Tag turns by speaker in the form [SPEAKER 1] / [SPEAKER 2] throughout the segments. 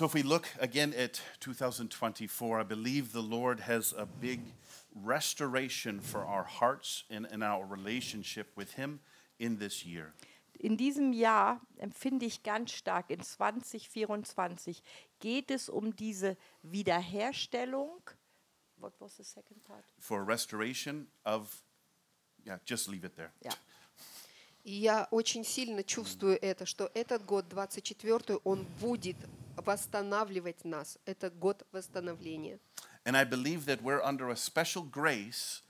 [SPEAKER 1] So, if we look again at 2024, I believe the Lord has a big restoration for our hearts and, and our relationship with Him in this year.
[SPEAKER 2] In diesem Jahr empfinde ich ganz stark, in 2024 geht es um diese Wiederherstellung.
[SPEAKER 1] What was the second part? For restoration of, yeah, just leave it there. Yeah.
[SPEAKER 3] И я очень сильно чувствую это, что этот год, 24 он будет восстанавливать
[SPEAKER 1] нас. Это год восстановления. And I believe that we're under a special grace,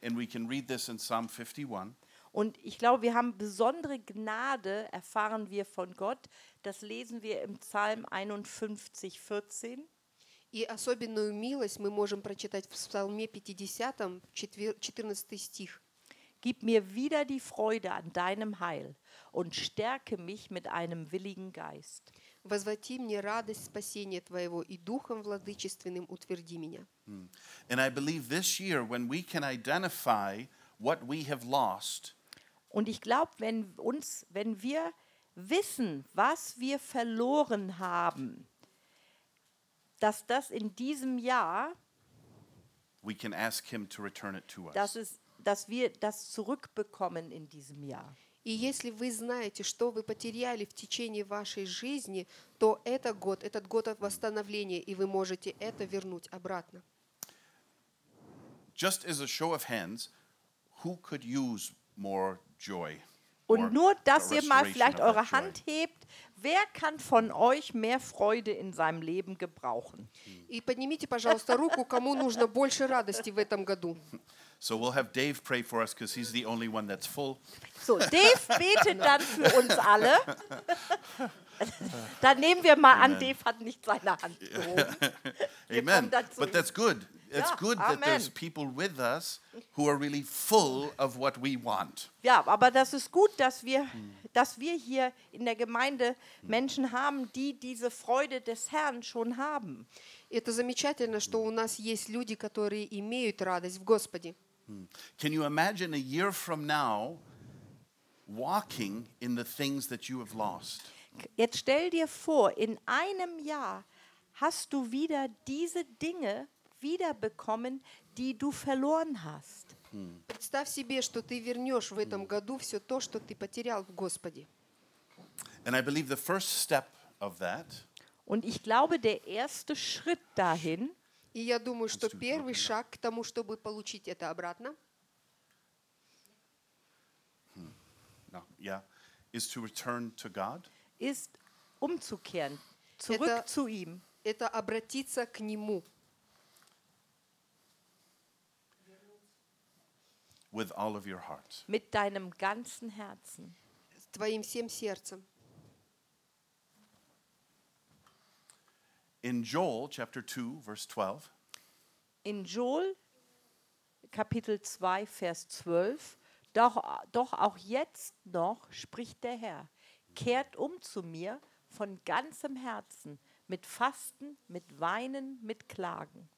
[SPEAKER 1] and we can read this in Psalm 51.
[SPEAKER 2] Und ich glaube, wir haben besondere Gnade, erfahren wir von Gott. Das lesen wir im Psalm 51, 14. И особенную милость мы можем прочитать в Псалме 50, 14 стих. Gib mir wieder die Freude an deinem Heil und stärke mich mit einem willigen Geist
[SPEAKER 1] возврати мне радость спасения Твоего и Духом
[SPEAKER 2] Владычественным утверди меня. And I believe this year when we can identify what we have lost. Und ich glaube, wenn uns, wenn wir wissen, was wir verloren haben, dass das in diesem Jahr we can ask him to return it to us. Dass, es, dass wir das zurückbekommen in diesem Jahr.
[SPEAKER 3] И если вы знаете, что вы потеряли в течение вашей жизни, то это год, этот год восстановления, и вы можете это вернуть обратно.
[SPEAKER 1] Just as a show of hands, who could use more
[SPEAKER 2] joy? Und nur, dass ihr mal vielleicht eure Hand hebt, wer kann von euch mehr Freude in seinem Leben gebrauchen? И поднимите,
[SPEAKER 3] пожалуйста, руку, кому нужно больше радости в этом году. So we'll have Dave pray for us because he's the only one that's full. So Dave betet dann für uns alle.
[SPEAKER 2] dann nehmen wir mal Amen. an, Dave hat nicht seine Hand gehoben.
[SPEAKER 1] Amen. But that's good. It's ja, good Amen. that there's people with us who are really full of what we want.
[SPEAKER 2] Ja, aber das ist gut, dass wir, mm. dass wir hier in der Gemeinde mm. Menschen haben, die diese Freude des Herrn schon haben. Это замечательно, что у нас есть люди, которые имеют радость в Господе. Can you imagine a year from now walking in the things that you have lost? Jetzt stell dir vor, in einem Jahr hast du wieder diese Dinge wiederbekommen, die du verloren hast. Представь себе, что ты вернешь в этом году все то, что ты потерял в Господе. And I believe the first step of that Und ich glaube, der erste Schritt dahin И я думаю, что первый шаг к тому, чтобы получить это обратно, хм. ist umzukehren, zurück это, zu ihm. Это обратиться к нему. With all of your heart. Mit deinem ganzen Herzen. Твоим всем сердцем. In Joel chapter 2 verse 12. In Joel Kapitel 2 Vers 12, doch, doch auch jetzt noch spricht der Herr, kehrt um zu mir von ganzem Herzen, mit Fasten, mit Weinen, mit Klagen.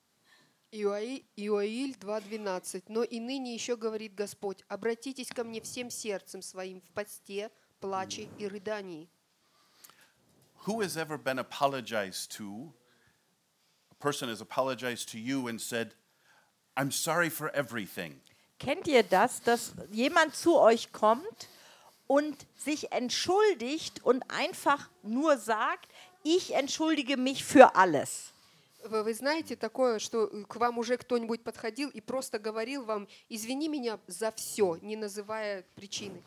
[SPEAKER 2] Иоиль 2.12. Но и ныне еще говорит Господь, обратитесь ко мне всем сердцем своим в посте, плаче и рыдании. Who has ever been apologized to? A person has apologized to you and said, I'm sorry for everything. Kennt ihr das, dass jemand zu euch kommt und sich entschuldigt und einfach nur sagt, ich entschuldige mich für alles? Вы, вы знаете такое, что к вам уже кто-нибудь подходил и просто говорил вам, извини меня за все, не называя причины.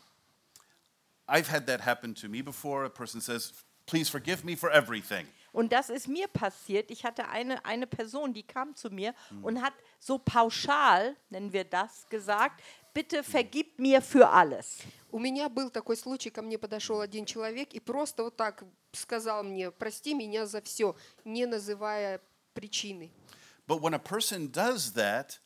[SPEAKER 2] I've had that happen to me before. A person says, please forgive me for everything. Und das ist mir passiert. Ich hatte eine, eine Person, die kam zu mir und hat so pauschal, nennen wir das, gesagt, bitte vergib mir für alles. У меня был такой случай, ко мне подошел один человек и просто вот так сказал мне, прости меня за все, не называя причины. But when a person does that,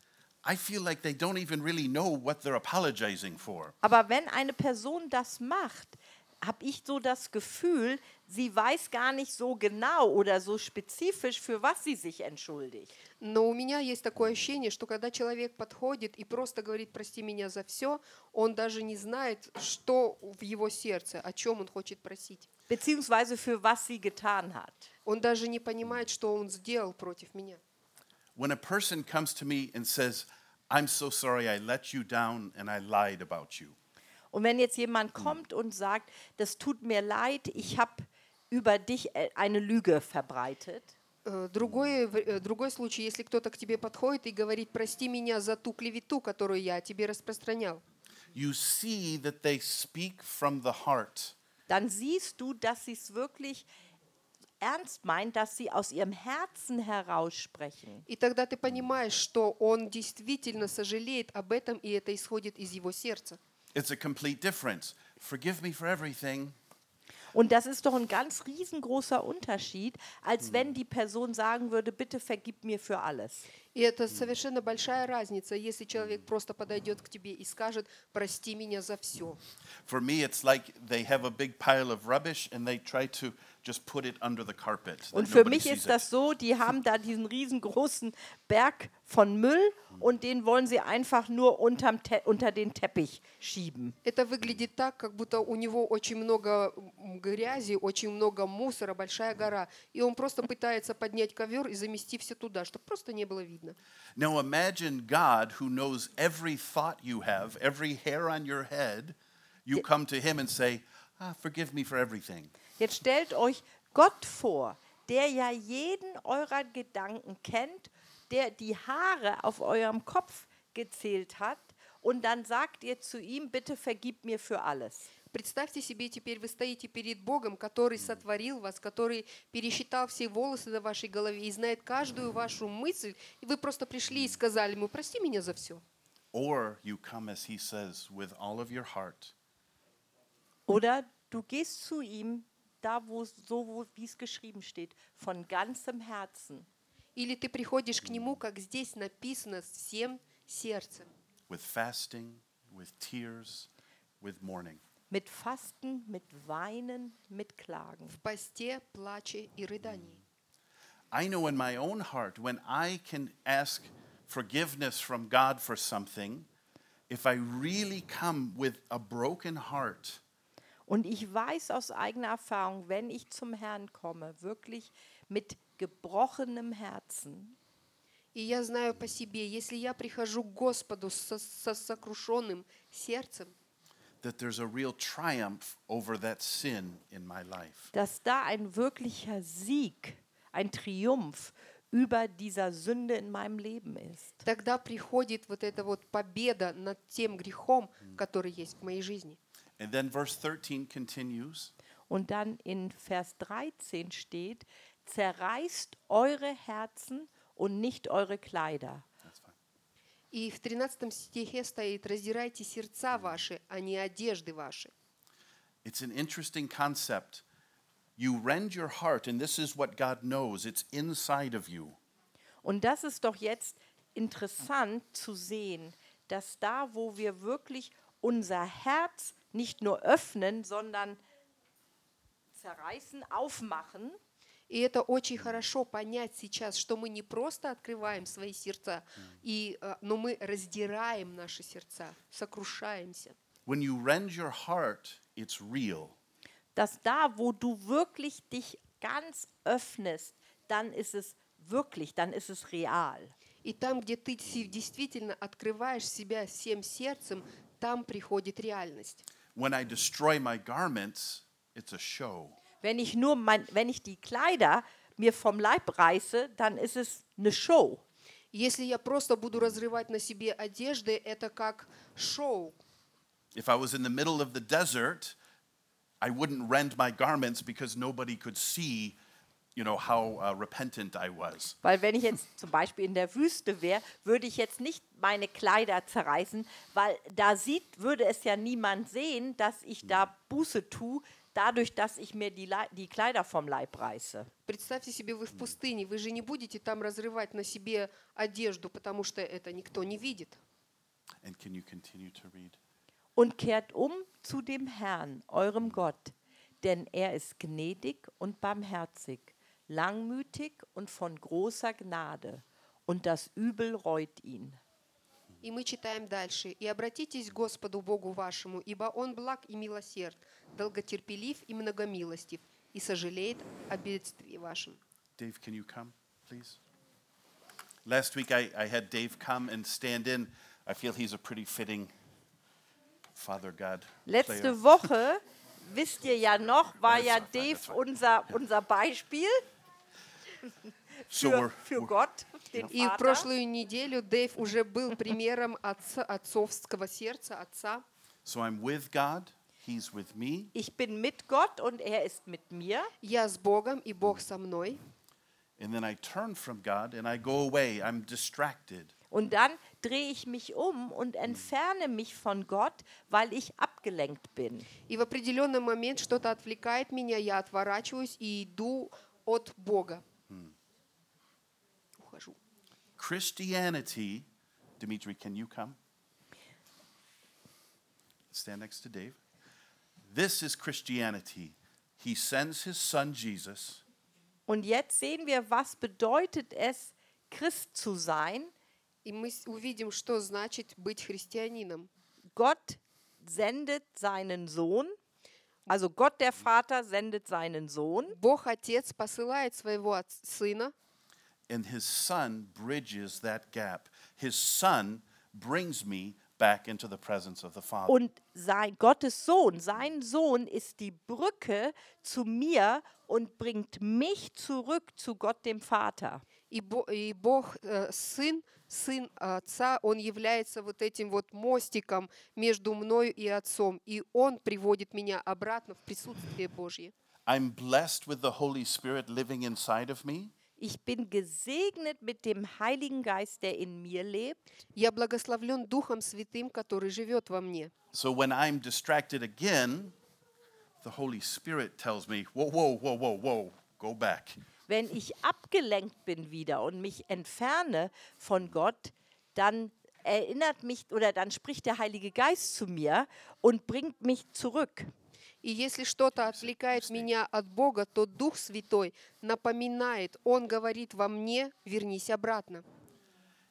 [SPEAKER 2] I feel like they don't even really know what they're apologizing for. Aber wenn eine Person das macht, habe ich so das Gefühl, sie weiß gar nicht so genau oder so spezifisch, für was sie sich entschuldigt. Но у меня есть такое ощущение, что когда человек подходит и просто говорит «прости меня за все», он даже не знает, что в его сердце, о чем он хочет просить. Beziehungsweise für was sie getan hat. Он даже не понимает, что он сделал против меня. When a person comes to me and says, I'm so sorry I let you down and I lied about you. Und wenn jetzt jemand mhm. kommt und sagt, das tut mir leid, ich habe über dich äh, eine Lüge verbreitet. Э, другой, э, другой случай, если кто-то к тебе подходит и говорит, прости меня за ту клевету, которую я тебе распространял. You see that they speak from the heart. Dann siehst du, dass sie es wirklich ernst meint, dass sie aus ihrem Herzen heraussprechen. sprechen. И тогда ты понимаешь, что он действительно сожалеет об этом, и это исходит из его сердца. It's a complete difference. Forgive me for everything. Und das ist doch ein ganz riesengroßer Unterschied, als wenn die Person sagen würde, bitte vergib mir für alles. И это совершенно большая разница, если человек просто подойдет к тебе и скажет, прости меня за все. For me it's like they have a big pile of rubbish and they try to just put it under the carpet. Und für mich ist das so, die haben da diesen riesengroßen Berg von Müll und den wollen sie einfach nur unterm Te unter den Teppich schieben. Это выглядит так, как будто у него очень много грязи, очень много мусора, большая гора, и он просто пытается поднять ковер и замести все туда, чтобы просто не было видно. Now imagine God who knows every thought you have, every hair on your head, you come to him and say, "Ah, forgive me for everything." Jetzt stellt euch Gott vor, der ja jeden eurer Gedanken kennt, der die Haare auf eurem Kopf gezählt hat und dann sagt ihr zu ihm, bitte vergib mir für alles. Представьте себе, теперь вы стоите перед Богом, который сотворил вас, который пересчитал все волосы на вашей голове и знает каждую вашу мысль, и вы просто пришли и сказали ему, прости меня за все. Or you come, as he says, with all of your heart. Oder du gehst zu ihm da, wo so, wo, wie es geschrieben steht, von ganzem Herzen. Или ты приходишь к Нему, как здесь написано, всем сердцем. With fasting, with tears, with mourning. Mit Fasten, mit Weinen, mit Klagen. В посте, плаче и рыдании. Mm. I know in my own heart when I can ask forgiveness from God for something, if I really come with a broken heart – Und ich weiß aus eigener Erfahrung, wenn ich zum Herrn komme, wirklich mit gebrochenem Herzen, И я знаю по себе, если я прихожу к Господу со, со сокрушенным сердцем, that there's a real triumph over that sin in my life. dass da ein wirklicher Sieg, ein Triumph über dieser Sünde in meinem Leben ist. тогда приходит вот эта вот победа над тем грехом, который есть в моей жизни. And then verse 13 continues. Und dann in Vers 13 steht, zerreißt eure Herzen und nicht eure Kleider. И в 13 стихе стоит «Раздирайте сердца ваши, а не одежды ваши». It's an interesting concept. You rend your heart, and this is what God knows. It's inside of you. Und das ist doch jetzt interessant zu sehen, dass da, wo wir wirklich unser Herz nicht nur öffnen, sondern zerreißen, aufmachen. И это очень хорошо понять сейчас, что мы не просто открываем свои сердца, и, э, но мы раздираем наши сердца, сокрушаемся. When you rend your heart, it's real. Dass da, wo du wirklich dich ganz öffnest, dann ist es wirklich, dann ist es real. И там, где ты действительно открываешь себя всем сердцем, там приходит реальность. When I destroy my garments, it's a show. Wenn ich nur mein, wenn ich die Kleider mir vom Leib reiße, dann ist es eine Show. Если я просто буду разрывать на себе одежды, это как шоу. If I was in the middle of the desert, I wouldn't rend my garments because nobody could see you know, how uh, repentant I was. Weil wenn ich jetzt zum Beispiel in der Wüste wäre, würde ich jetzt nicht meine Kleider zerreißen, weil da sieht, würde es ja niemand sehen, dass ich da mhm. Buße tue, dadurch, dass ich mir die, die Kleider vom Leib reiße. Представьте себе, вы в пустыне, вы же не будете там разрывать на себе одежду, потому что это никто не видит. And can you continue to read? Und kehrt um zu dem Herrn, eurem mhm. Gott, denn er ist gnädig und barmherzig langmütig und von großer Gnade, und das Übel reut ihn. И мы читаем дальше. «И обратитесь к Господу Богу вашему, ибо Он благ и милосерд, долготерпелив и многомилостив, и сожалеет о бедствии вашем». Dave, can you come, please? Last week I, I had Dave come and stand in. I feel he's a pretty fitting Father God. Letzte Woche, wisst ihr ja noch, war ja Dave unser, unser Beispiel. für, für Gott, den И в прошлую неделю Дэйв уже был примером отца, отцовского сердца, отца. So I'm with God. He's with me. Ich bin mit Gott und er ist mit mir. Я с Богом и Бог со мной. And then I turn from God and I go away. I'm distracted. Und dann drehe ich mich um und entferne mich von Gott, weil ich abgelenkt bin. И в определенный момент что-то отвлекает меня, я отворачиваюсь и иду от Бога. Christianity. Dimitri, can you come? Stand next to Dave. This is Christianity. He sends his son Jesus. Und jetzt sehen wir, was bedeutet es, Christ zu sein. И мы увидим, Gott sendet seinen Sohn. Also Gott der Vater sendet seinen Sohn. Бог Отец посылает своего Сына. And his son bridges that gap. His son brings me back into the presence of the Father. Und sein Gottes Sohn, sein Sohn ist die Brücke zu mir und bringt mich zurück zu Gott dem Vater. И Бог, э, Сын, Сын Отца, Он является вот этим вот мостиком между мною и Отцом, и Он приводит меня обратно в присутствие Божье. I'm blessed with the Holy Spirit living inside of me. Ich bin gesegnet mit dem Heiligen Geist, der in mir lebt. Я благословлен Духом Святым, который живет во мне. So when I'm distracted again, the Holy Spirit tells me, whoa, whoa, whoa, whoa, whoa, go back. Wenn ich abgelenkt bin wieder und mich entferne von Gott, dann erinnert mich oder dann spricht der Heilige Geist zu mir und bringt mich zurück. И если что-то отвлекает меня от Бога, то Дух Святой напоминает, Он говорит во мне, вернись обратно.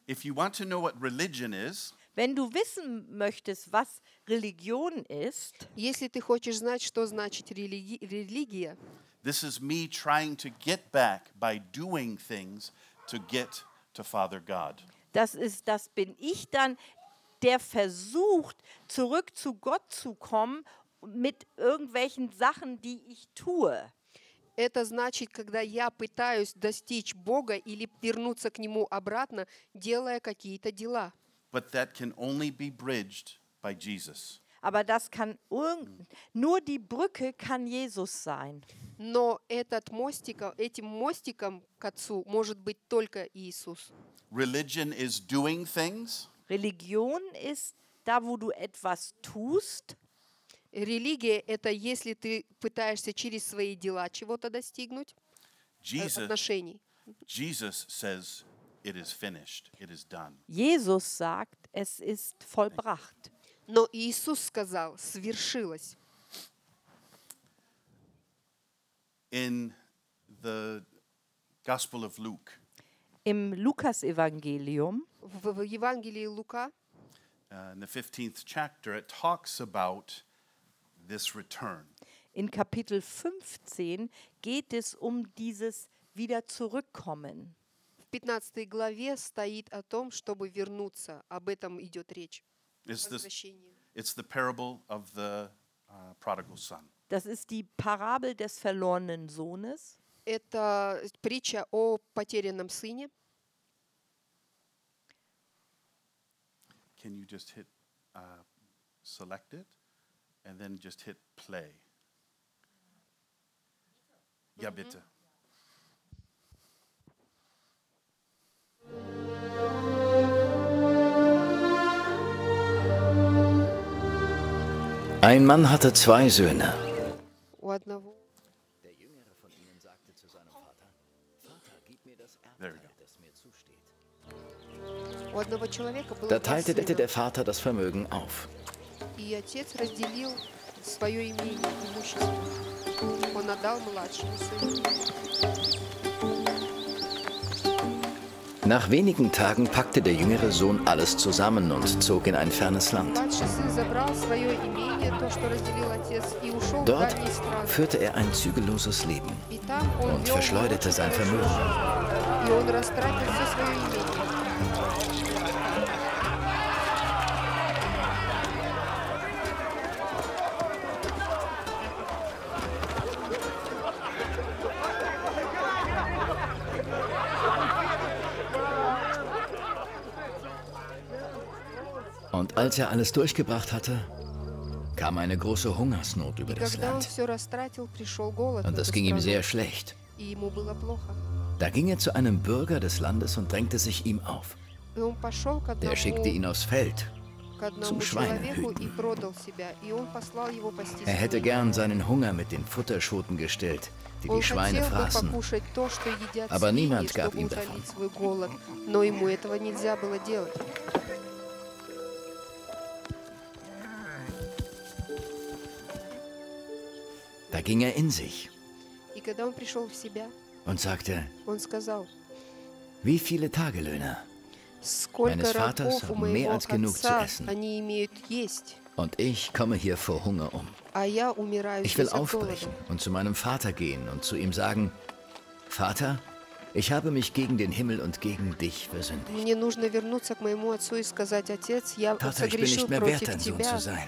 [SPEAKER 2] If you want to know what religion is, Wenn du wissen möchtest, was Religion ist, если ты хочешь знать, что значит религи- религия, this is me trying to get back by doing things to get to Father God. das ist, das bin ich dann, der versucht, zurück zu Gott zu kommen mit irgendwelchen Sachen, die ich tue. Это значит, когда я пытаюсь достичь Бога или вернуться к Нему обратно, делая какие-то дела. But that can only be bridged by Jesus. Aber das kann nur die Brücke kann Jesus sein. Но этот мостик, этим мостиком к Отцу может быть только Иисус. Religion is doing things. Religion ist da, wo du etwas tust. Религия – это если ты пытаешься через свои дела чего-то достигнуть, Jesus, отношений. Jesus says, it is finished, it is done. Jesus sagt, es ist vollbracht. Но Иисус сказал, свершилось. In the Gospel of Luke, Im lukas Lukasevangelium, в Евангелии Лука, uh, in the 15th chapter, it talks about this return. In Kapitel 15 geht es um dieses wieder zurückkommen. В 15 главе стоит о том, чтобы вернуться. Об этом идет речь. It's the, it's the parable of the uh, prodigal son. Das ist die Parabel des verlorenen Sohnes. Это притча о потерянном сыне. Can you just hit uh, select it? and then just hit play. Ja, bitte. Ein Mann hatte zwei Söhne. Der jüngere von ihnen sagte zu seinem Vater: Vater, gib mir das Erbteil, das mir zusteht. Da teilte der Vater das Vermögen auf и отец разделил свое имение, имущество. Он отдал младшему сыну. Nach wenigen Tagen packte der jüngere Sohn alles zusammen und zog in ein fernes Land. Dort führte er ein zügelloses Leben und verschleuderte sein Vermögen. Als er alles durchgebracht hatte, kam eine große Hungersnot über das Land. Und das ging ihm sehr schlecht. Da ging er zu einem Bürger des Landes und drängte sich ihm auf. Der schickte ihn aufs Feld zum Schweinehüten. Er hätte gern seinen Hunger mit den Futterschoten gestillt, die die Schweine fraßen. Aber niemand gab ihm davon. ging er in sich und sagte, wie viele Tagelöhner meines Vaters haben mehr als genug zu essen. Und ich komme hier vor Hunger um. Ich will aufbrechen und zu meinem Vater gehen und zu ihm sagen, Vater, ich habe mich gegen den Himmel und gegen dich versündigt. Vater, ich bin nicht mehr wert, dein Sohn zu sein.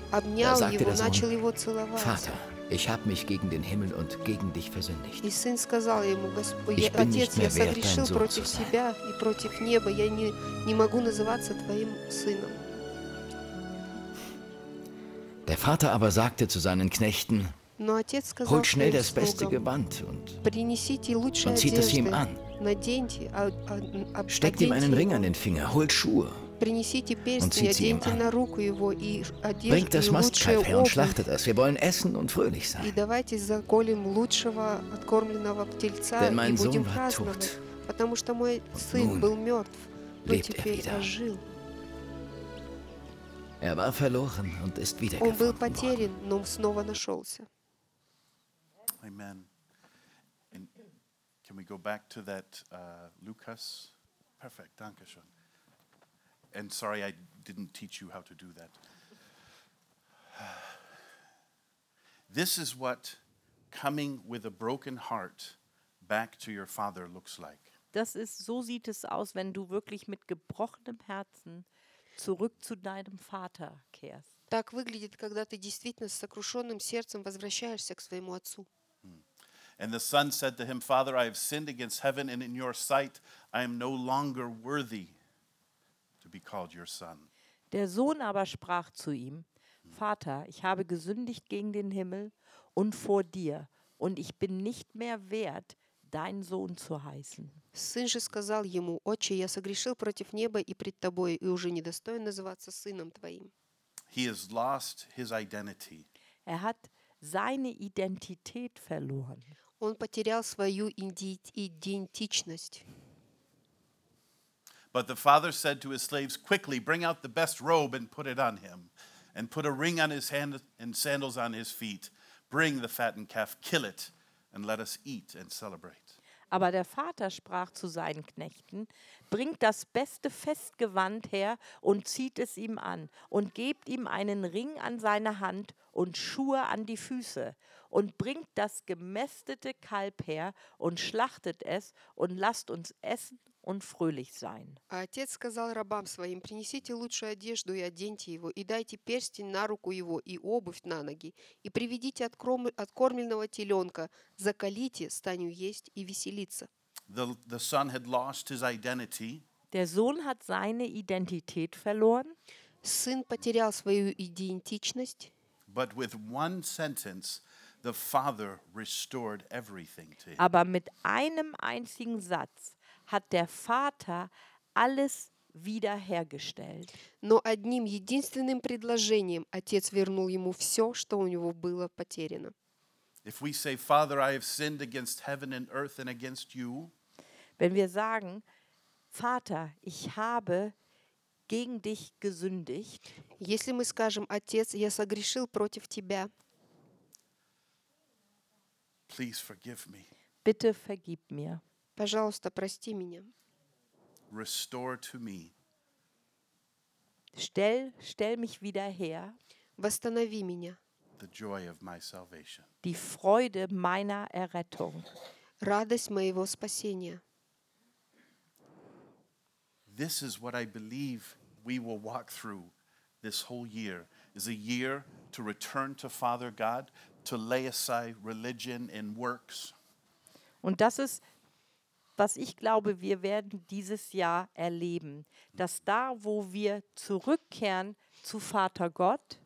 [SPEAKER 2] Da sagte der Sohn, Vater, ich habe mich gegen den Himmel und gegen dich versündigt. Ich bin nicht mehr wert, dein Sohn zu sein. Der Vater aber sagte zu seinen Knechten, holt schnell das beste Gewand und, und zieht es ihm an. Steckt ihm einen Ring an den Finger, holt Schuhe принесите перстень, оденьте на руку его и Bringt das Mastkleid her und schlachtet es. Wir wollen essen und fröhlich sein. И давайте заколем лучшего откормленного птельца Denn mein и будем Sohn war праздновать, tot. потому что мой сын был мертв, но lebt er теперь wieder. ожил. Er war verloren und ist Он был wiedergefunden worden. потерян, но снова нашелся. Amen. And can we go back to that uh, Lucas? Perfect. Danke schön. And sorry I didn't teach you how to do that. This is what coming with a broken heart back to your father looks like. Das ist so sieht es aus, wenn du wirklich mit gebrochenem Herzen zurück zu deinem Vater kehrst. Так выглядит, когда ты действительно с сокрушенным сердцем возвращаешься к своему отцу. Hmm. And the son said to him, Father, I have sinned against heaven and in your sight. I am no longer worthy Der Sohn aber sprach zu ihm, Vater, ich habe gesündigt gegen den Himmel und vor dir, und ich bin nicht mehr wert, dein Sohn zu heißen. Сын же сказал ему, «Отче, я согрешил против неба и пред тобой, и уже не называться сыном твоим». He has lost his identity. Er hat seine Identität verloren. Он потерял свою идентичность. But the father said to his slaves, Quickly, bring out the best robe and put it on him, and put a ring on his hand and sandals on his feet. Bring the fattened calf, kill it, and let us eat and celebrate. Aber der Vater sprach zu seinen Knechten: Bringt das beste Festgewand her und zieht es ihm an, und gebt ihm einen Ring an seine Hand und Schuhe an die Füße, und bringt das gemästete Kalb her und schlachtet es und lasst uns essen und fröhlich sein. А отец сказал рабам своим, принесите лучшую одежду и оденьте его, и дайте перстень на руку его и обувь на ноги, и приведите откормленного теленка, закалите, станю есть и веселиться. The, the son had lost his identity. Der Sohn hat seine Identität verloren. Сын потерял свою идентичность. But with one sentence, the father restored everything to him. Aber mit einem einzigen Satz hat der Vater alles wiederhergestellt. Но одним единственным предложением отец вернул ему все, что у него было потеряно. If we say, Father, I have sinned against heaven and earth and against you, wenn wir sagen, Vater, ich habe gegen dich gesündigt, если мы скажем, отец, я согрешил против тебя, please forgive me. bitte vergib mir. Пожалуйста, прости меня. Restore to me. Stell, stell mich wieder her. Восстанови меня. The joy of my salvation. Die Freude meiner Errettung. Радость моего спасения. This is what I believe we will walk through this whole year is a year to return to Father God, to lay aside religion and works. Und das ist was ich glaube, wir werden dieses Jahr erleben, dass da, wo wir zurückkehren zu Vater Gott,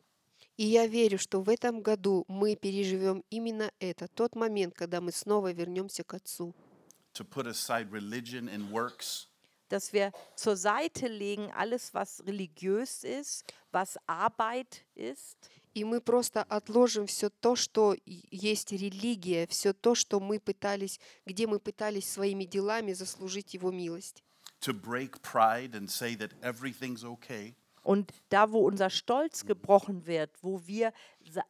[SPEAKER 2] И я верю, что в этом году мы переживем именно это, тот момент, когда мы снова вернемся к Отцу. To put aside and works. Dass wir zur Seite legen alles, was religiös ist, was Arbeit ist. и мы просто отложим все то, что есть религия, все то, что мы пытались, где мы пытались своими делами заслужить Его милость. Und da, wo unser Stolz gebrochen wird, wo wir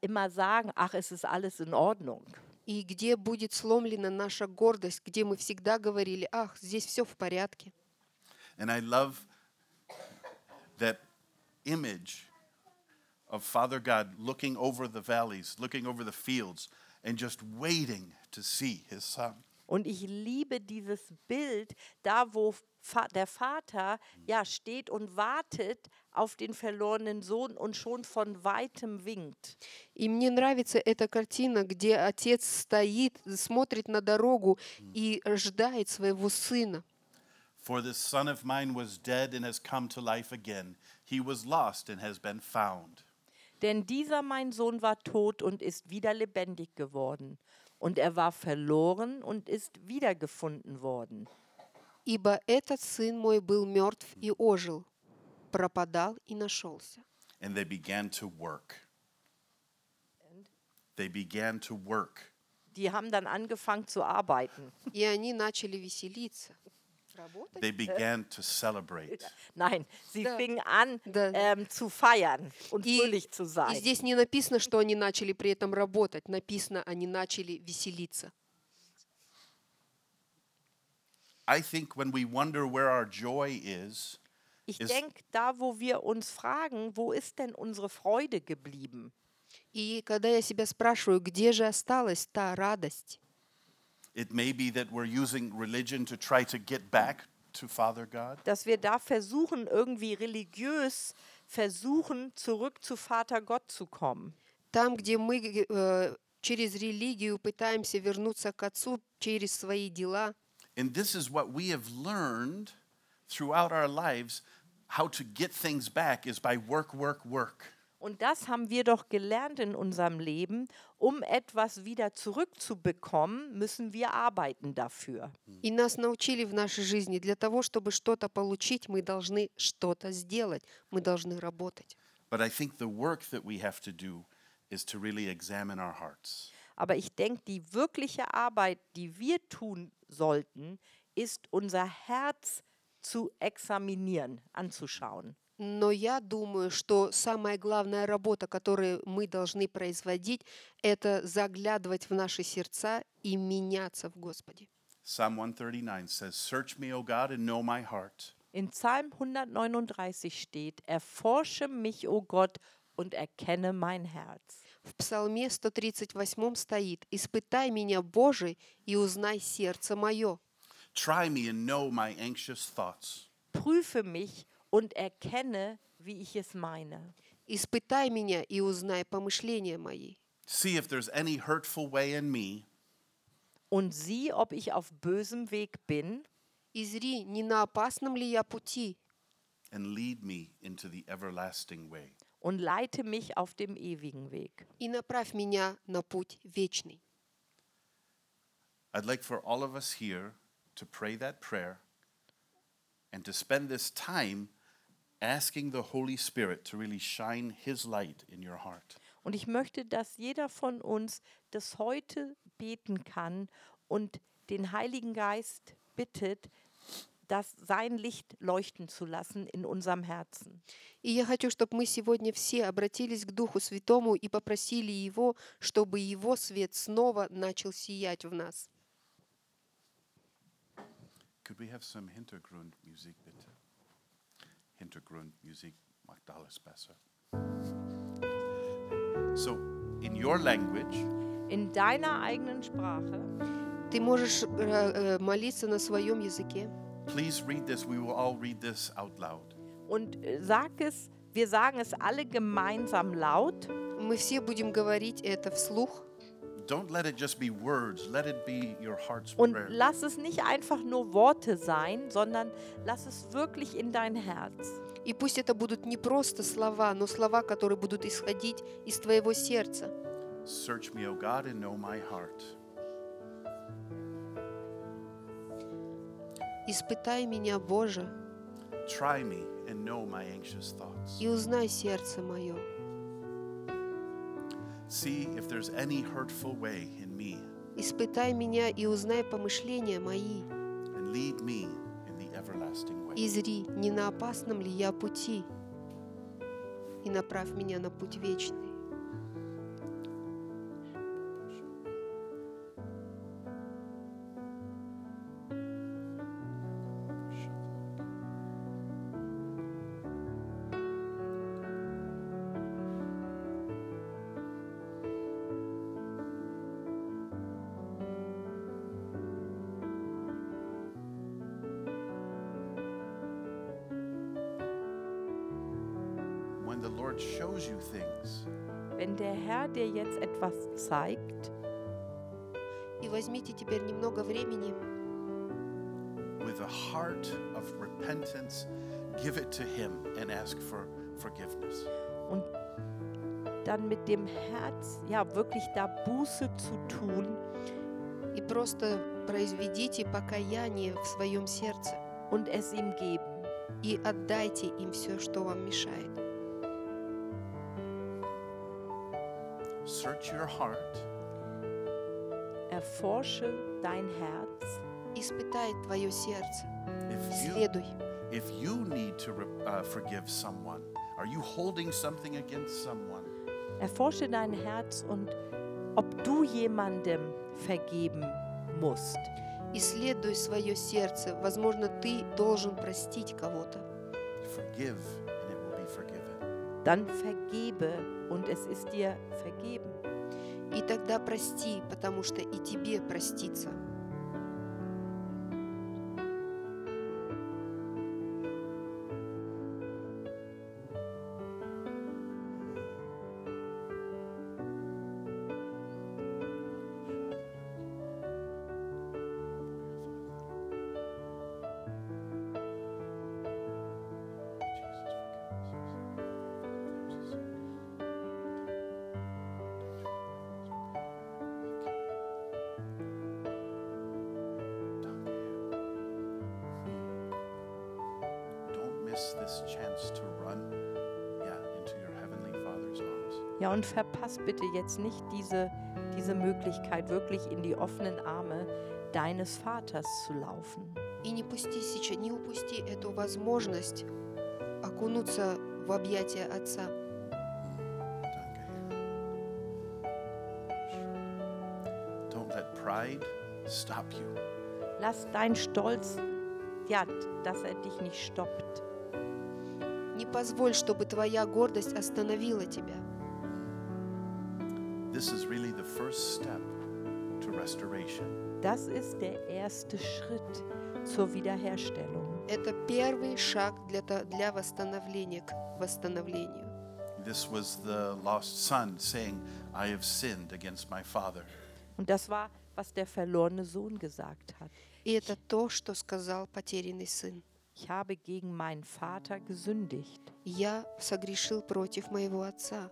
[SPEAKER 2] immer sagen, ach, es ist alles in Ordnung. И где будет сломлена наша гордость, где мы всегда говорили, ах, здесь все в порядке. And I love that image of Father God looking over the valleys, looking over the fields, and just waiting to see his son. Und ich liebe dieses Bild, da wo der Vater ja steht und wartet auf den verlorenen Sohn und schon von weitem winkt. И мне нравится эта картина, где отец стоит, смотрит на дорогу и ждает своего сына. For this son of mine was dead and has come to life again. He was lost and has been found. Denn dieser mein Sohn war tot und ist wieder lebendig geworden. Und er war verloren und ist wiedergefunden worden. Ибо этот сын мой был мертв и ожил, пропадал и нашелся. And they began to work. And? They began to work. Die haben dann angefangen zu arbeiten. И они начали веселиться. работать. They began to celebrate. Nein, sie да. fingen an да. ähm, zu feiern und и, fröhlich zu sein. И здесь не написано, что они начали при этом работать. Написано, они начали веселиться. I think when we wonder where our joy is, ich denke, da, wo wir uns fragen, wo ist denn unsere Freude geblieben? И когда я себя спрашиваю, где же осталась та радость? It may be that we're using religion to try to get back to Father God. Dass wir da versuchen irgendwie religiös versuchen zurück zu Vater Gott zu kommen. Там, где мы äh, через религию пытаемся вернуться к Отцу через свои дела. And this is what we have learned throughout our lives how to get things back is by work work work. Und das haben wir doch gelernt in unserem Leben. Um etwas wieder zurückzubekommen, müssen wir arbeiten dafür. И нас научили в нашей жизни для того, чтобы что-то получить, мы должны что-то сделать, мы должны работать. But I think the work that we have to do is to really examine our hearts. Aber ich denke, die wirkliche Arbeit, die wir tun sollten, ist unser Herz zu examinieren, anzuschauen. Но я думаю, что самая главная работа, которую мы должны производить, это заглядывать в наши сердца и меняться в Господе. Psalm 139 says, Search me, O God, and know my heart. In Psalm 139 steht, Erforsche mich, O Gott, und erkenne mein Herz. В Псалме 138 стоит, Испытай меня, Боже, и узнай сердце мое. Try me and know my anxious thoughts. Prüfe mich und erkenne, wie ich es meine. Испытай меня и узнай помышления мои. See if there's any hurtful way in me. Und sieh, ob ich auf bösem Weg bin. И зри, не на опасном ли я пути. And lead me into the everlasting way. Und leite mich auf dem ewigen Weg. И направь меня на путь вечный. I'd like for all of us here to pray that prayer and to spend this time asking the Holy Spirit to really shine his light in your heart. Und ich möchte, dass jeder von uns das heute beten kann und den Heiligen Geist bittet, das sein Licht leuchten zu lassen in unserem Herzen. И я хочу, чтобы мы сегодня все обратились к Духу Святому и попросили Его, чтобы Его свет снова начал сиять в нас. Could we have some Hintergrundmusik, bitte? Hintergrundmusik macht alles besser. So, in your language, in deiner eigenen Sprache, ты можешь э, э, молиться на своем языке. please read this. We will all read this out loud. und äh, sag es, wir sagen es alle gemeinsam laut. Мы все будем говорить это вслух. Und lass es nicht einfach nur Worte sein, sondern lass es wirklich in dein Herz. И пусть это будут не просто слова, но слова, которые будут исходить из твоего сердца. Search me, O God, and know my heart. Испытай меня, Боже. Try me and know my anxious thoughts. И узнай сердце мое. Испытай меня и узнай помышления мои. And lead Изри, не на опасном ли я пути, и направь меня на путь вечный. zeigt. И возьмите теперь немного времени. With a heart of repentance, give it to him and ask for forgiveness. Und dann mit dem Herz, ja, wirklich da Buße zu tun. И просто произведите покаяние в своем сердце. Und es ihm geben. И отдайте им все, что вам мешает. Search your heart. Erforsche dein Herz. Испытай твое сердце. Следуй. If you need to uh, forgive someone, are you holding something against someone? Erforsche dein Herz und ob du jemandem vergeben musst. Исследуй свое сердце. Возможно, ты должен простить кого-то. Forgive dann vergebe und es ist dir vergeben. И тогда прости, потому что и тебе простится. miss this chance to run yeah, into your heavenly Father's arms. Ja, und verpasst bitte jetzt nicht diese, diese Möglichkeit, wirklich in die offenen Arme deines Vaters zu laufen. И не пусти сейчас, не упусти эту возможность окунуться в объятия Отца. Don't let pride stop you. Lass dein Stolz, ja, dass er dich nicht stoppt. позволь, чтобы твоя гордость остановила тебя. This is really the first step to restoration. Das ist der erste Schritt zur Wiederherstellung. Это первый шаг для, для восстановления, к восстановлению. This was the lost son saying, I have sinned against my father. Und das war, was der verlorene Sohn gesagt hat. И это то, что сказал потерянный сын. Ich habe gegen meinen Vater gesündigt. Я согрешил против моего отца.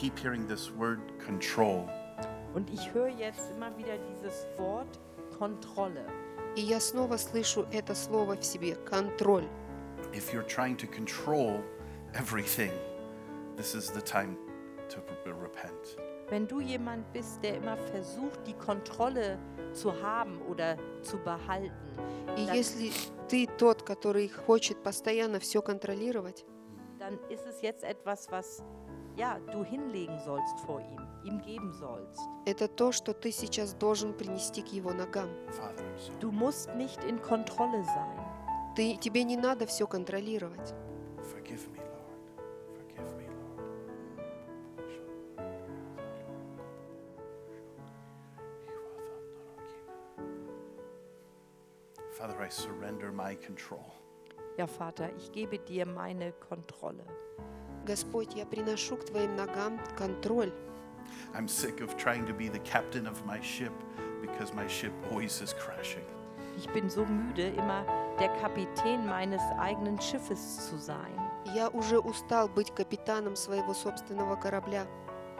[SPEAKER 2] keep hearing this word control. Und ich höre jetzt immer wieder dieses Wort Kontrolle. И я снова слышу это слово в себе контроль. If you're trying to control everything, this is the time to repent. Wenn du jemand bist, der immer versucht, die Kontrolle zu haben oder zu behalten. И если ты тот, который хочет постоянно все контролировать, dann ist es jetzt etwas, was ja, du hinlegen sollst vor ihm, ihm geben sollst. Это то, что ты сейчас должен принести к его ногам. Du musst nicht in Kontrolle sein. Ты, тебе не надо все контролировать. Father, I surrender my control. Ja, Vater, ich gebe dir meine Kontrolle. Господь, я приношу к Твоим ногам контроль. I'm sick of trying to be the captain of my ship because my ship always is crashing. Ich bin so müde, immer der Kapitän meines eigenen Schiffes zu sein. Я уже устал быть капитаном своего собственного корабля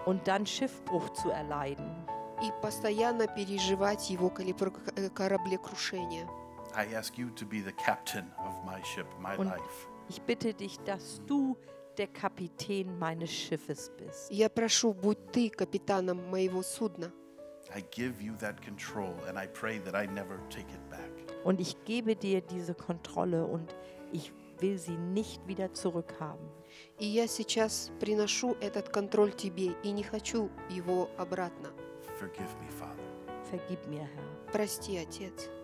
[SPEAKER 2] und dann Schiffbruch zu erleiden. И постоянно переживать его кораблекрушение. I ask you to be the captain of my ship, my und life. Ich bitte dich, dass du der Kapitän meines Schiffes bist. Я прошу, будь ты капитаном моего судна. I give you that control and I pray that I never take it back. Und ich gebe dir diese Kontrolle und ich will sie nicht wieder zurückhaben. И я сейчас приношу этот контроль тебе и не хочу его обратно. Forgive me, Father. Vergib mir, Herr. Прости, Отец.